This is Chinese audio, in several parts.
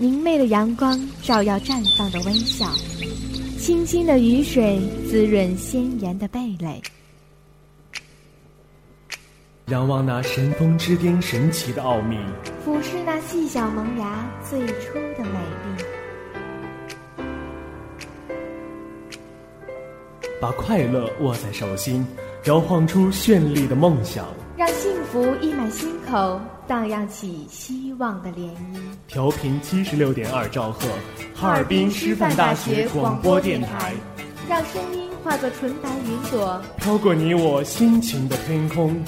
明媚的阳光照耀绽放的微笑，清新的雨水滋润鲜艳的蓓蕾。仰望那神峰之巅神奇的奥秘，俯视那细小萌芽最初的美丽。把快乐握在手心，摇晃出绚丽的梦想。让幸福溢满心口，荡漾起希望的涟漪。调频七十六点二兆赫，哈尔滨师范大学广播电台。让声音化作纯白云朵，飘过你我心情的天空。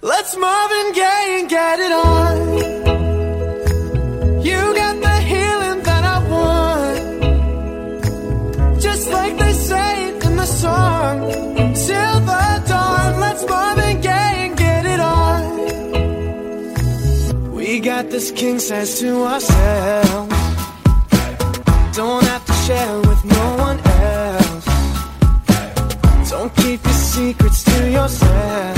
Let's move and get and get it on. 'Cause this king size to ourselves. Don't have to share with no one else. Don't keep your secrets to yourself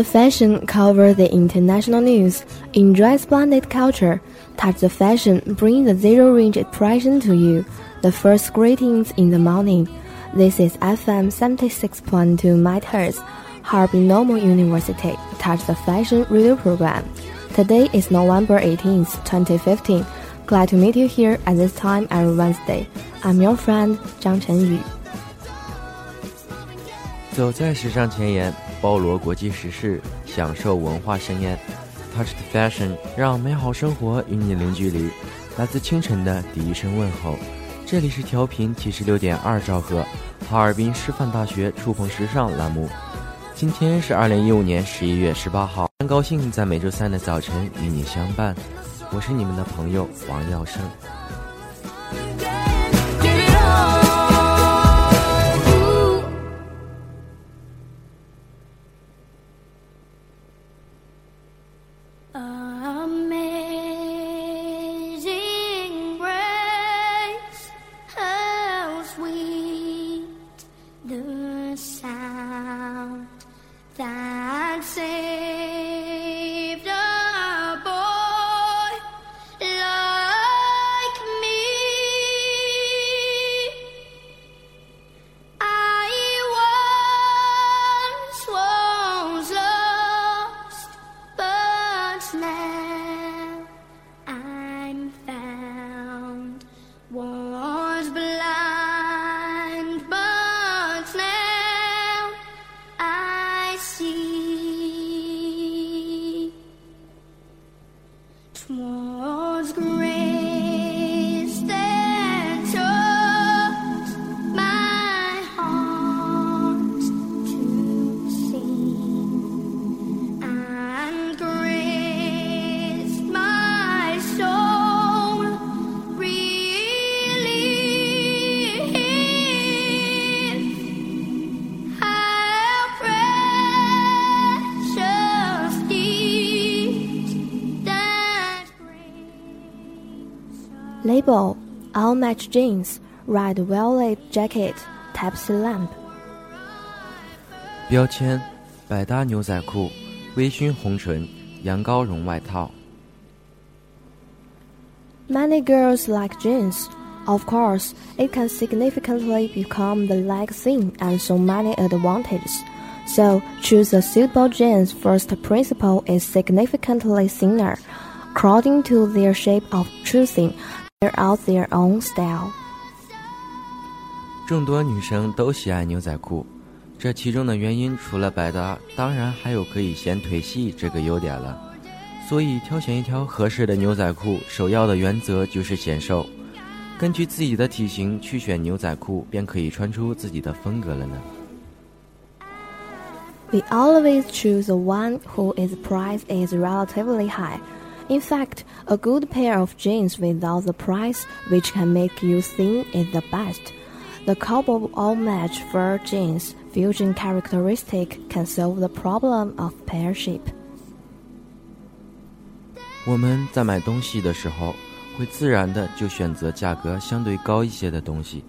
the fashion cover the international news. Enjoy splendid culture. Touch the fashion bring the zero range impression to you. The first greetings in the morning. This is FM 76.2 MHz, Harbin Normal University. Touch the fashion radio program. Today is November 18th, 2015. Glad to meet you here at this time every Wednesday. I'm your friend 张晨宇。走在时尚前沿。 包罗国际时事，享受文化盛宴，Touch the fashion，让美好生活与你零距离。来自清晨的第一声问候，这里是调频七十六点二兆赫，哈尔滨师范大学触碰时尚栏目。今天是二零一五年十一月十八号，很高兴在每周三的早晨与你相伴。我是你们的朋友王耀生。match jeans, red velvet jacket, Type-C lamp. 标签：百搭牛仔裤、微醺红唇、羊羔绒外套。 Many girls like jeans. Of course, it can significantly become the leg thing and so many advantages. So, choose a suitable jeans first principle is significantly thinner, according to their shape of choosing, they're out their own style. 众多女生都喜爱牛仔裤，这其中的原因除了百搭，当然还有可以显腿细这个优点了。所以挑选一条合适的牛仔裤，首要的原则就是显瘦。根据自己的体型去选牛仔裤，便可以穿出自己的风格了呢。We always choose the one whose price is relatively high. In fact, a good pair of jeans without the price, which can make you thin, is the best. The combo all match fur jeans fusion characteristic can solve the problem of pear shape. 我们在买东西的时候，会自然的就选择价格相对高一些的东西。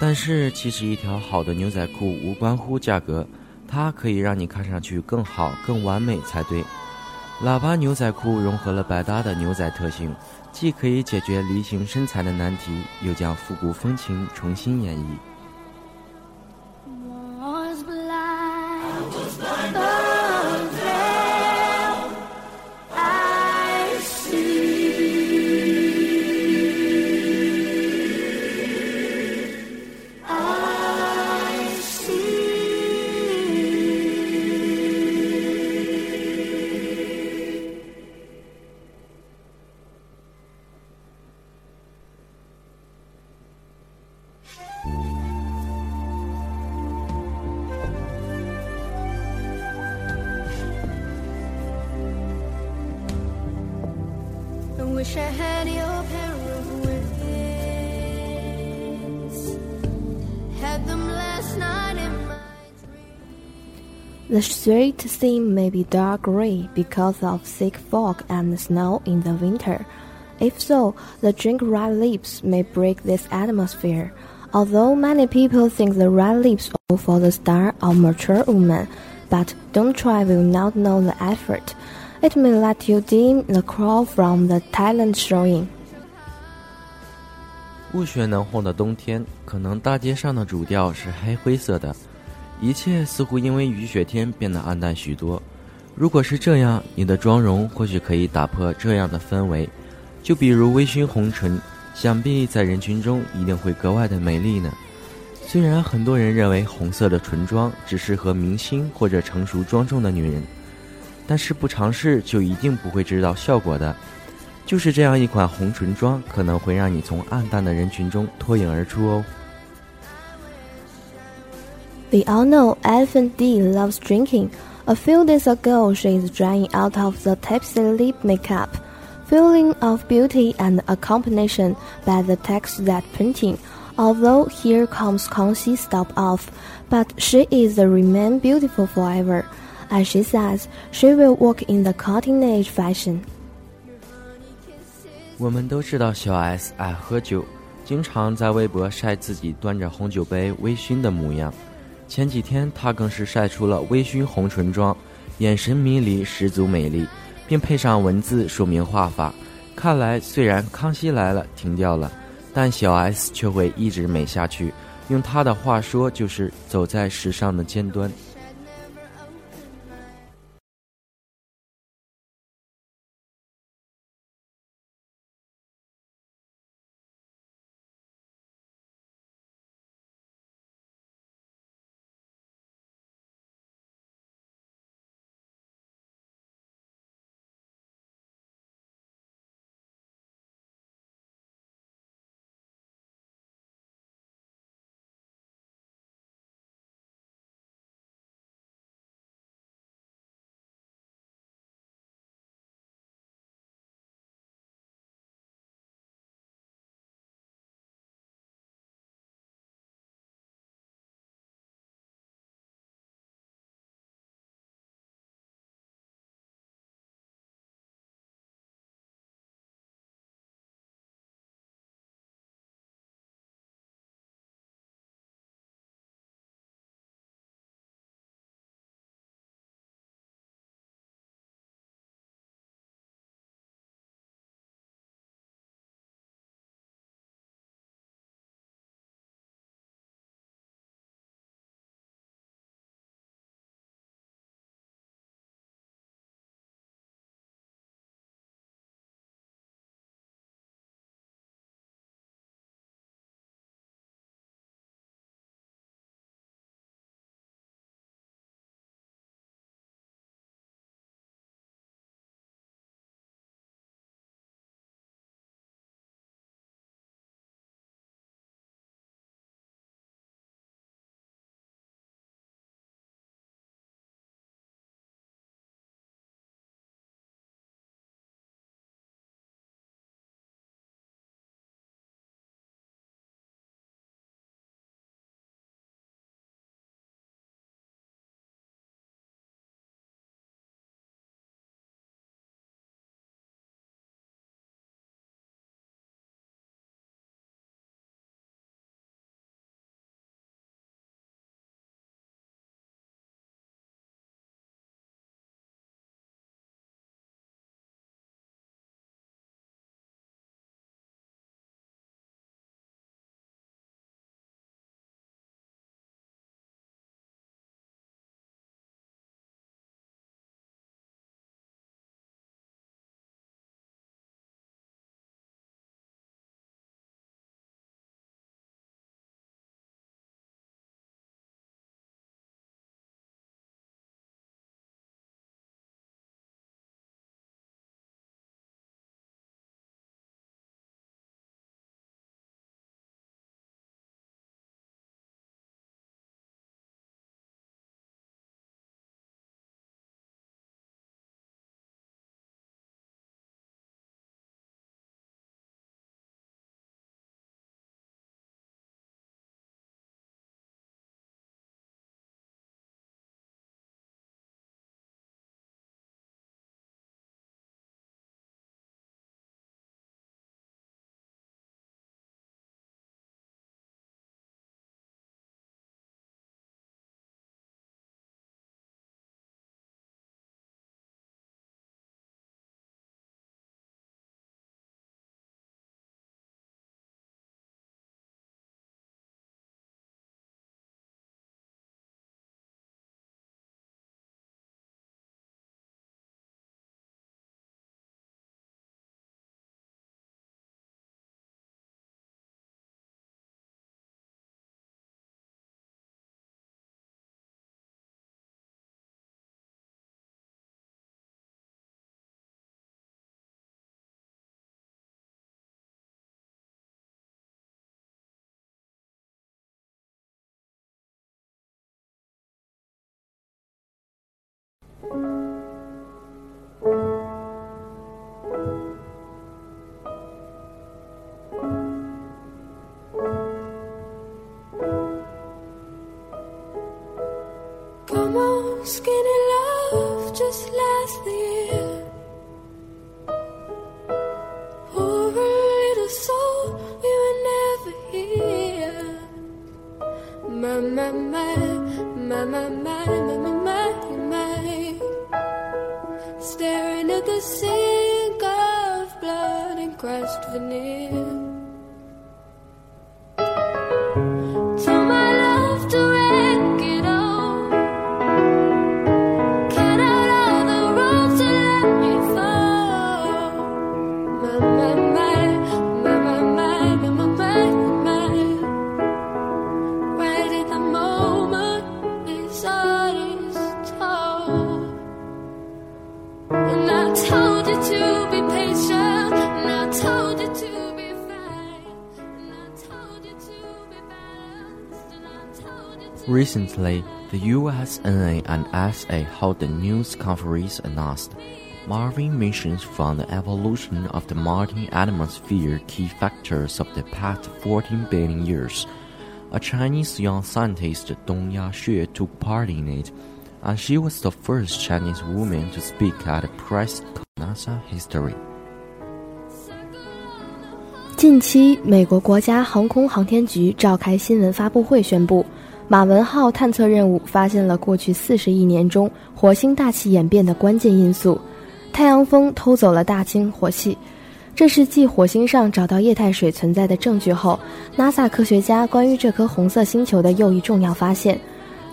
但是，其实一条好的牛仔裤无关乎价格，它可以让你看上去更好、更完美才对。 喇叭牛仔裤融合了百搭的牛仔特性，既可以解决梨形身材的难题，又将复古风情重新演绎。The street scene may be dark gray because of thick fog and snow in the winter. If so, the drink red lips may break this atmosphere. Although many people think the red lips are for the star or mature woman, but don't try will not know the effort. It may let you dim the crowd from the talent showing. 雾雪能烘的冬天，可能大街上的主调是黑灰色的， 一切似乎因为雨雪天变得暗淡许多。如果是这样，你的妆容或许可以打破这样的氛围。就比如微醺红唇，想必在人群中一定会格外的美丽呢。虽然很多人认为红色的唇妆只适合明星或者成熟庄重的女人，但是不尝试就一定不会知道效果的。就是这样一款红唇妆，可能会让你从暗淡的人群中脱颖而出哦。We all know Elephant D loves drinking. A few days ago, she is drying out of the tipsy lip makeup, feeling of beauty and accompanied by the text that painting. Although here comes Kangxi stop off, but she is the remain beautiful forever. As she says, she will walk in the cutting edge fashion. 我们都知道小 S 爱喝酒，经常在微博晒自己端着红酒杯微醺的模样。 前几天她更是晒出了微醺红唇妆，眼神迷离，十足美丽，并配上文字说明画法。看来虽然《康熙来了》停掉了，但小 S 却会一直美下去。用她的话说，就是走在时尚的尖端。Recently, the USNA and SA held a news conference announced Marvin missions from the evolution of the Martian atmosphere key factors of the past 14 billion years. A Chinese young scientist, Dong Ya-xue, took part in it, and she was the first Chinese woman to speak at a press NASA history. 近期，美国国家航空航天局召开新闻发布会，宣布马文号探测任务发现了过去四十亿年中火星大气演变的关键因素——太阳风偷走了大氢火气。这是继火星上找到液态水存在的证据后，NASA 科学家关于这颗红色星球的又一重要发现。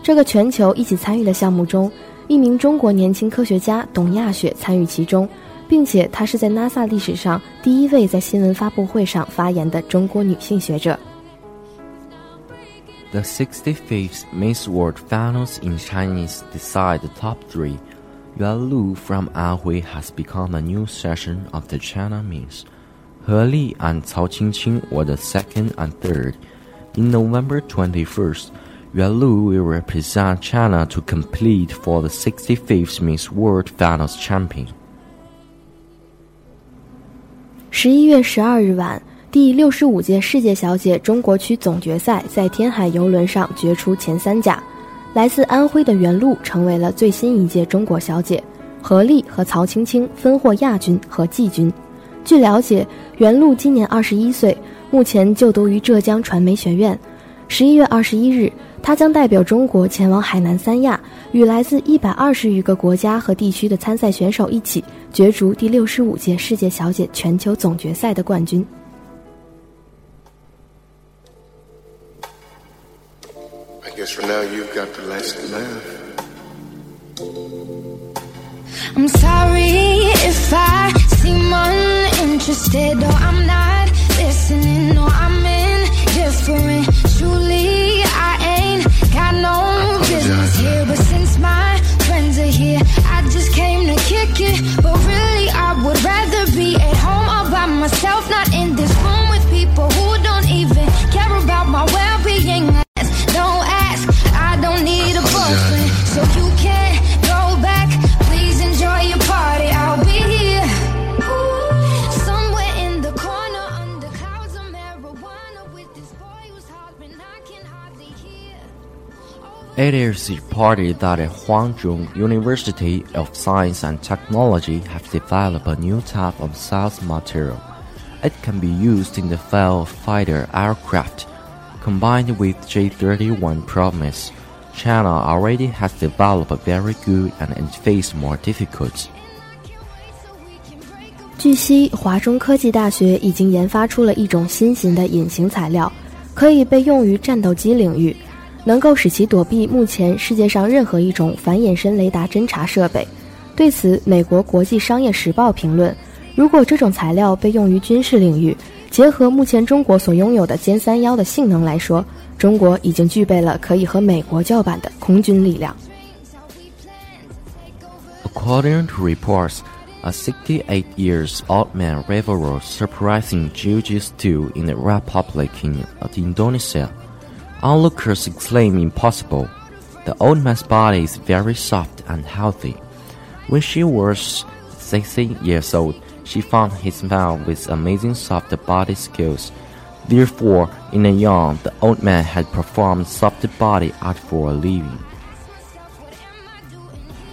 这个全球一起参与的项目中，一名中国年轻科学家董亚雪参与其中。并且她是在 NASA 历史上第一位在新闻发布会上发言的中国女性学者。 The 65th Miss World Finals in Chinese decide the top three. Yuan Lu from Anhui has become a new session of the China Miss. He Li and Cao Qingqing were the second and third. In November 21st, Yuan Lu will represent China to compete for the 65th Miss World Finals champion. 十一月十二日晚，第六十五届世界小姐中国区总决赛在天海游轮上决出前三甲，来自安徽的袁璐成为了最新一届中国小姐，何丽和曹青青分获亚军和季军。据了解，袁璐今年二十一岁，目前就读于浙江传媒学院。十一月二十一日，她将代表中国前往海南三亚，与来自一百二十余个国家和地区的参赛选手一起角逐第六十五届世界小姐全球总决赛的冠军。I It is reported that at Huangzhou University of Science and Technology have developed a new type of sales material. It can be used in the field of fighter aircraft. Combined with J-31 Promise, China already has developed a very good and it face more difficult. 据悉，华中科技大学已经研发出了一种新型的隐形材料，可以被用于战斗机领域， 能够使其躲避目前世界上任何一种反隐身雷达侦察设备。对此，美国国际商业时报评论：如果这种材料被用于军事领域，结合目前中国所拥有的歼三幺的性能来说，中国已经具备了可以和美国叫板的空军力量。According to reports, a 68 years old man reveled surprising jiu-jitsu in the Republic of Indonesia. Onlookers exclaim impossible. The old man's body is very soft and healthy. When she was 60 years old, she found his mouth with amazing soft body skills. Therefore, in a young, the old man had performed soft body art for a living.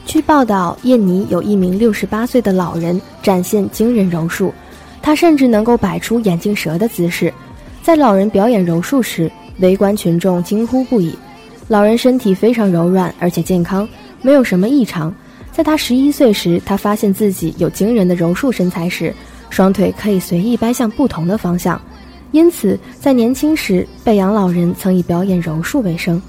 据报道，印尼有一名六十八岁的老人展现惊人柔术，他甚至能够摆出眼镜蛇的姿势。在老人表演柔术时， 围观群众惊呼不已。老人身体非常柔软，而且健康，没有什么异常。在他十一岁时，他发现自己有惊人的柔术身材时，双腿可以随意掰向不同的方向。因此，在年轻时，贝阳老人曾以表演柔术为生。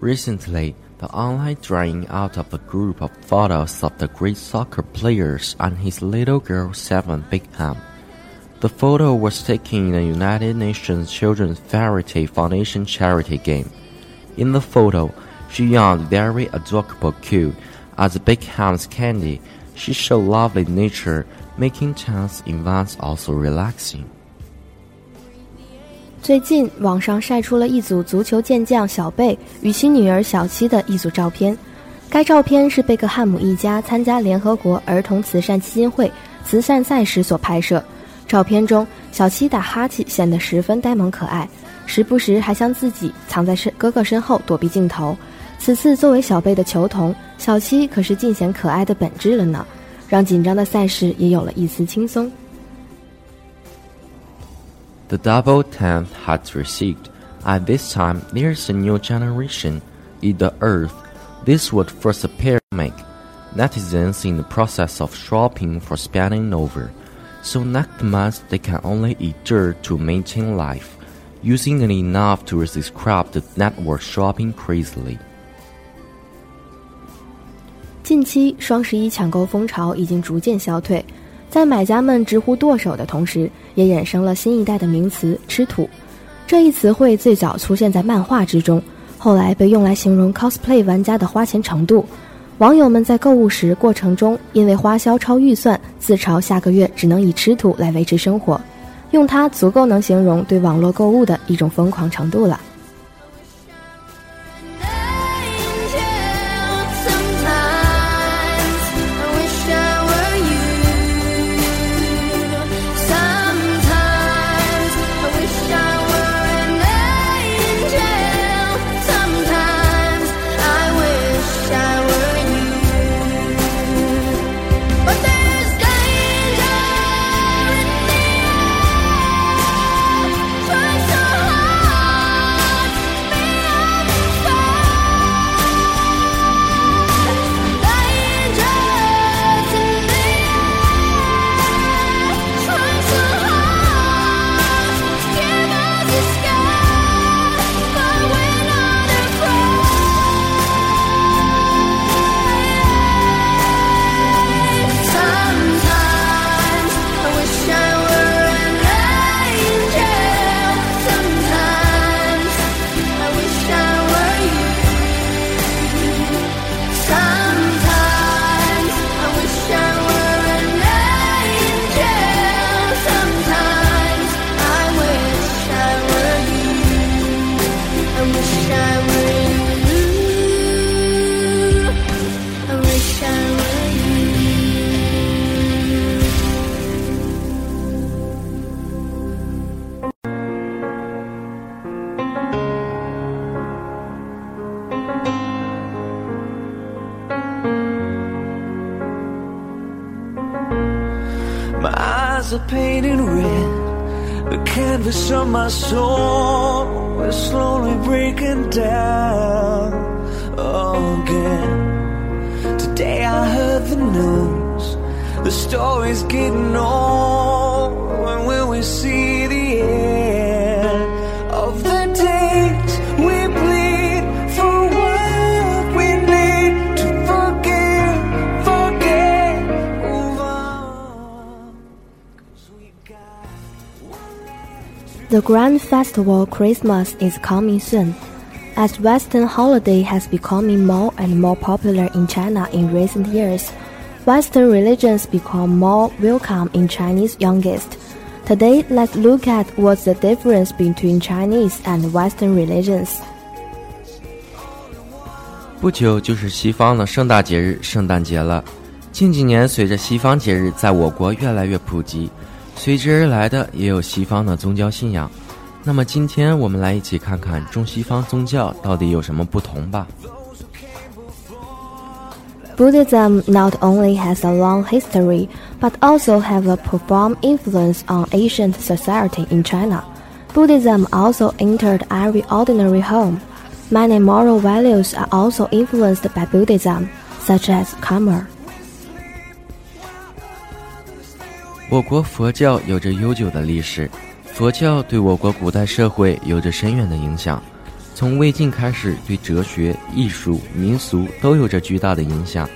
Recently, the online drawing out of a group of photos of the great soccer players and his little girl Seven Bickham. The photo was taken in the United Nations Children's Charity Foundation charity game. In the photo, she yawned very adorable cute. As Beckham's candy, she showed lovely nature, making tense events also relaxing. 最近，网上晒出了一组足球健将小贝与其女儿小七的一组照片。该照片是贝克汉姆一家参加联合国儿童慈善基金会慈善赛时所拍摄。照片中，小七打哈欠显得十分呆萌可爱，时不时还将自己藏在身哥哥身后躲避镜头。此次作为小贝的球童，小七可是尽显可爱的本质了呢，让紧张的赛事也有了一丝轻松。The double tenth has received. At this time, there's a new generation. In the earth, this would first appear make. Netizens in the process of shopping for spending over. So next month they can only eat dirt to maintain life, using it enough to describe the network shopping crazily. 近期双十一抢购风潮已经逐渐消退， 在买家们直呼剁手的同时，也衍生了新一代的名词“吃土”。这一词汇最早出现在漫画之中，后来被用来形容 cosplay 玩家的花钱程度。网友们在购物时过程中，因为花销超预算，自嘲下个月只能以吃土来维持生活，用它足够能形容对网络购物的一种疯狂程度了。Walls are painted red. The canvas of my soul is slowly breaking down again. Today I heard the news. The story's getting old. When will we see the end The grand festival Christmas is coming soon. As Western holiday has becoming more and more popular in China in recent years, Western religions become more welcome in Chinese youngest. Today, let's look at what's the difference between Chinese and Western religions. 不久就是西方的盛大节日圣诞节了。近几年，随着西方节日在我国越来越普及， 随之而来的也有西方的宗教信仰。那么，今天我们来一起看看中西方宗教到底有什么不同吧。 Buddhism not only has a long history, but also have a profound influence on ancient society in China. Buddhism also entered every ordinary home. Many moral values are also influenced by Buddhism, such as karma. 我国佛教有着悠久的历史，佛教对我国古代社会有着深远的影响。从魏晋开始，对哲学、艺术、民俗都有着巨大的影响。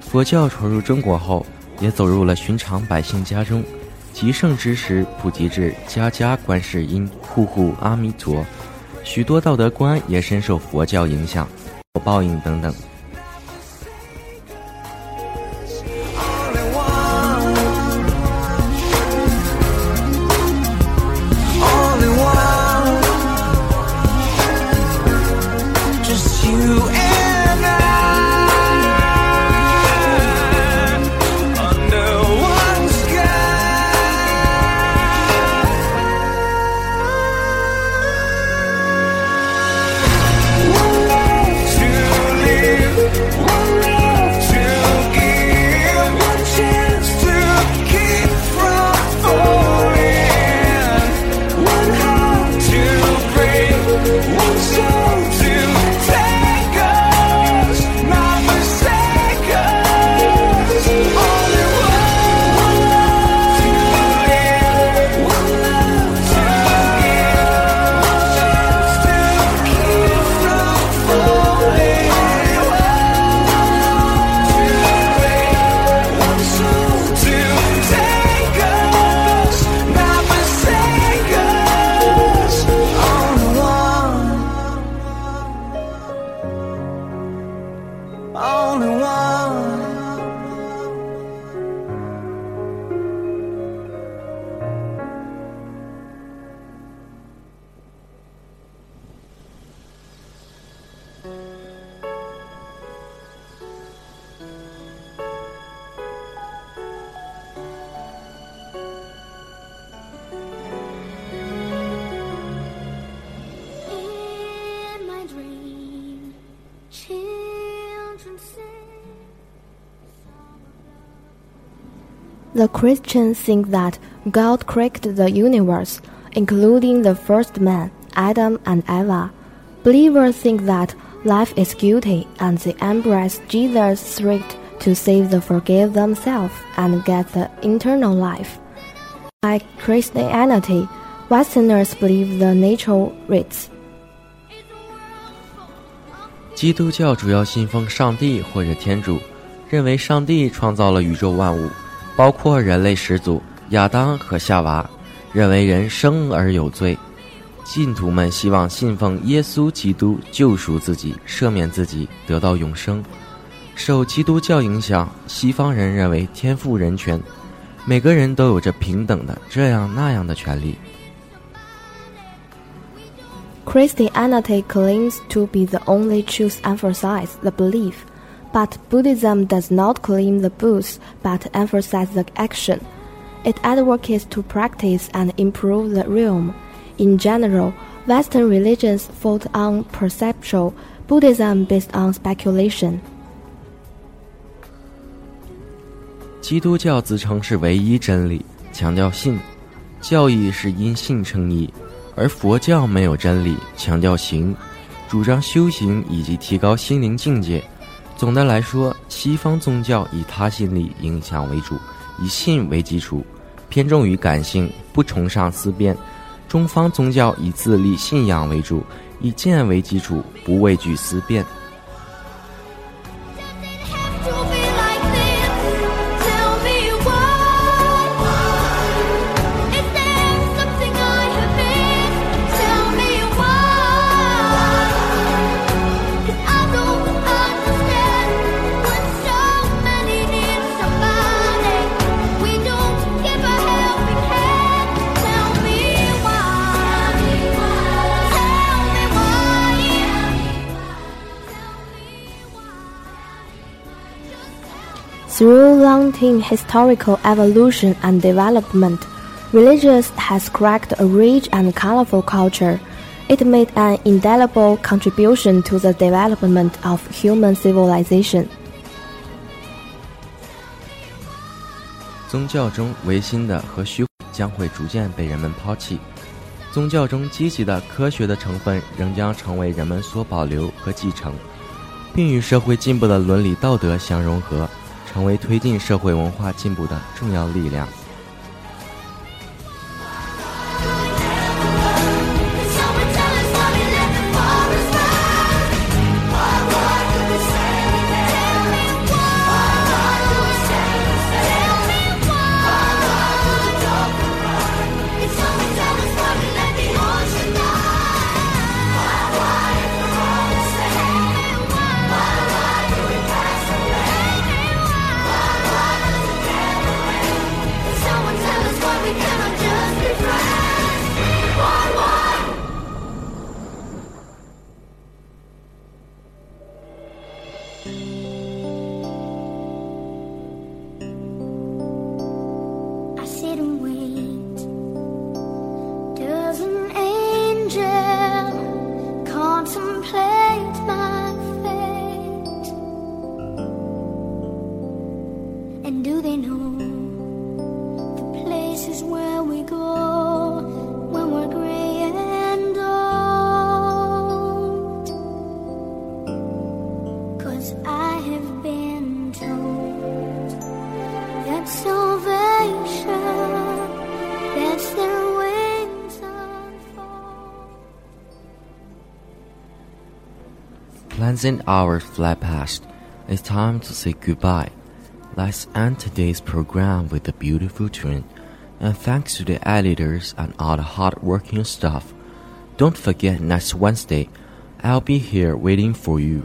佛教传入中国后，也走入了寻常百姓家中，极盛之时普及至家家观世音、户户阿弥陀，许多道德观也深受佛教影响，有报应等等。The Christians think that God created the universe, including the first man, Adam and Eva. Believers think that life is guilty and they embrace Jesus' threat to save the forgive themselves and get the eternal life. Like Christianity, Westerners believe the natural rights. 基督教主要信奉上帝或者天主，认为上帝创造了宇宙万物， 包括人类始祖亚当和夏娃，认为人生而有罪。信徒们希望信奉耶稣基督救赎自己、赦免自己，得到永生。受基督教影响，西方人认为天赋人权，每个人都有着平等的这样那样的权利。Christianity claims to be the only truth emphasize the belief, but Buddhism does not claim the books but emphasize the action. It advocates to practice and improve the realm. In general, Western religions fought on perceptual, Buddhism based on speculation. 基督教自称是唯一真理， 强调信；教义是因信称义，而佛教没有真理，强调行，主张修行以及提高心灵境界。 总的来说，西方宗教以他心理影响为主，以信为基础，偏重于感性，不崇尚思辨；中方宗教以自立信仰为主，以见为基础，不畏惧思辨。Through long-term historical evolution and development, religious has cracked a rich and colorful culture. It made an indelible contribution to the development of human civilization. 宗教中唯心的和虚将会逐渐被人们抛弃，宗教中积极的科学的成分仍将成为人们所保留和继承，并与社会进步的伦理道德相融合。 成为推进社会文化进步的重要力量。Plans and hours fly past. It's time to say goodbye. Let's end today's program with a beautiful tune. And thanks to the editors and all the hard-working staff. Don't forget next Wednesday, I'll be here waiting for you.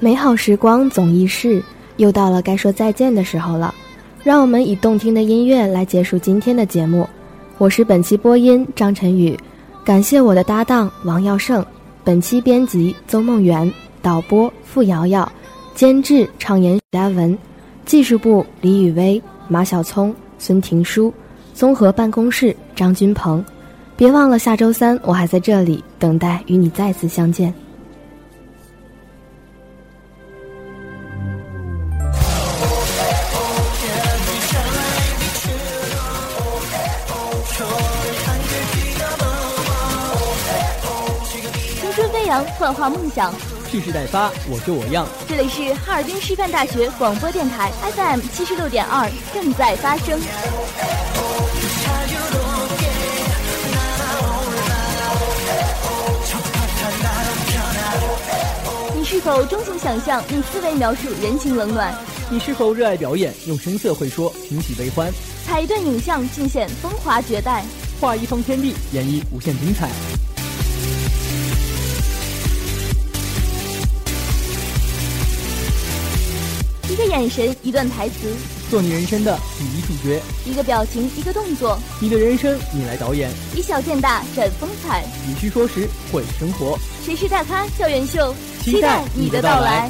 美好时光总易逝，又到了该说再见的时候了。让我们以动听的音乐来结束今天的节目。我是本期播音张晨宇。 感谢我的搭档王耀胜，本期编辑邹梦圆，导播付瑶瑶，监制畅言嘉文，技术部李雨薇、马小聪、孙婷舒，综合办公室张军鹏。别忘了下周三我还在这里等待与你再次相见。幻化梦想，蓄势待发，我就我样。这里是哈尔滨师范大学广播电台 FM 七十六点二，正在发生。你是否钟情想象，用思维描述人情冷暖？你是否热爱表演，用声色会说平喜悲欢？采一段影像，尽显风华绝代；画一方天地，演绎无限精彩。一个眼神，一段台词，做你人生的第一主角；一个表情，一个动作，你的人生你来导演。以小见大，展风采。以虚说实，会生活。谁是大咖？校园秀，期待你的到来。